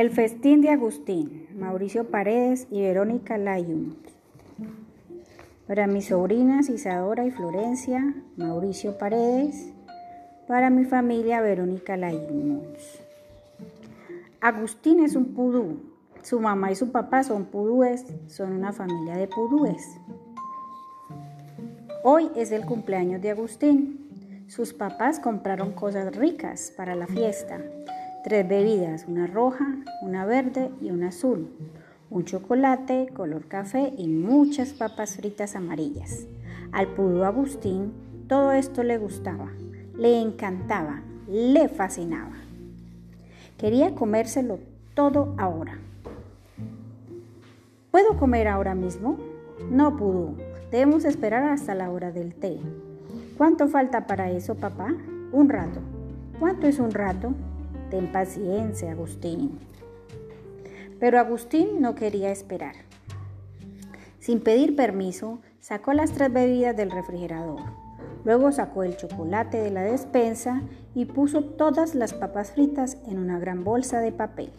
El festín de Agustín, Mauricio Paredes y Verónica Layun. Para mis sobrinas Isadora y Florencia, Mauricio Paredes. Para mi familia, Verónica Layun. Agustín es un pudú. Su mamá y su papá son pudúes, son una familia de pudúes. Hoy es el cumpleaños de Agustín. Sus papás compraron cosas ricas para la fiesta tres bebidas, una roja, una verde y una azul, un chocolate color café y muchas papas fritas amarillas. Al pudo Agustín todo esto le gustaba, le encantaba, le fascinaba. Quería comérselo todo ahora. ¿Puedo comer ahora mismo? No pudo. Debemos esperar hasta la hora del té. ¿Cuánto falta para eso, papá? Un rato. ¿Cuánto es un rato? Ten paciencia, Agustín. Pero Agustín no quería esperar. Sin pedir permiso, sacó las tres bebidas del refrigerador. Luego sacó el chocolate de la despensa y puso todas las papas fritas en una gran bolsa de papel.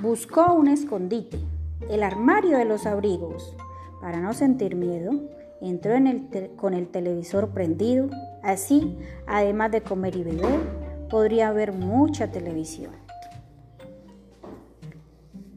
Buscó un escondite, el armario de los abrigos. Para no sentir miedo, entró con el televisor prendido. Así, además de comer y beber, podría ver mucha televisión.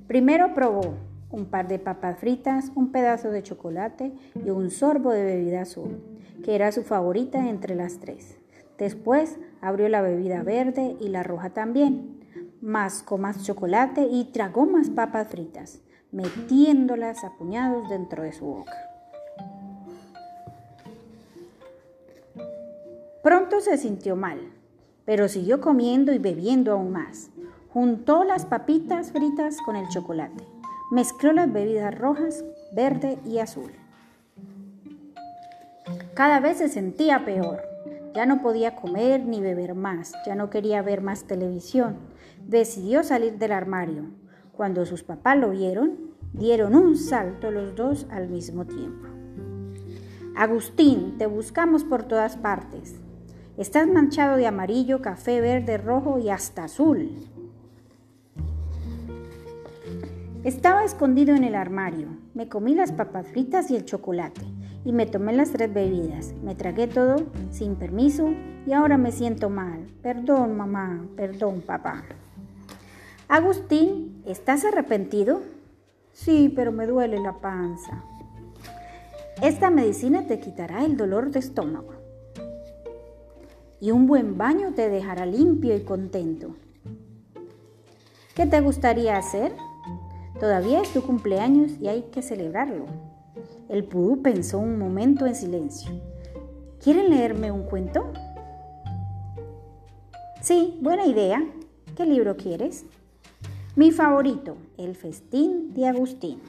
Primero probó un par de papas fritas, un pedazo de chocolate y un sorbo de bebida azul, que era su favorita entre las tres. Después abrió la bebida verde y la roja también. Mascó más chocolate y tragó más papas fritas, metiéndolas a puñados dentro de su boca. Pronto se sintió mal pero siguió comiendo y bebiendo aún más. Juntó las papitas fritas con el chocolate. Mezcló las bebidas rojas, verde y azul. Cada vez se sentía peor. Ya no podía comer ni beber más, ya no quería ver más televisión. Decidió salir del armario. Cuando sus papás lo vieron, dieron un salto los dos al mismo tiempo. Agustín, te buscamos por todas partes. Estás manchado de amarillo, café, verde, rojo y hasta azul. Estaba escondido en el armario. Me comí las papas fritas y el chocolate y me tomé las tres bebidas. Me tragué todo sin permiso y ahora me siento mal. Perdón, mamá. Perdón, papá. Agustín, ¿estás arrepentido? Sí, pero me duele la panza. Esta medicina te quitará el dolor de estómago y un buen baño te dejará limpio y contento. ¿Qué te gustaría hacer? Todavía es tu cumpleaños y hay que celebrarlo. El pudú pensó un momento en silencio. ¿Quieren leerme un cuento? Sí, buena idea. ¿Qué libro quieres? Mi favorito, El festín de Agustín.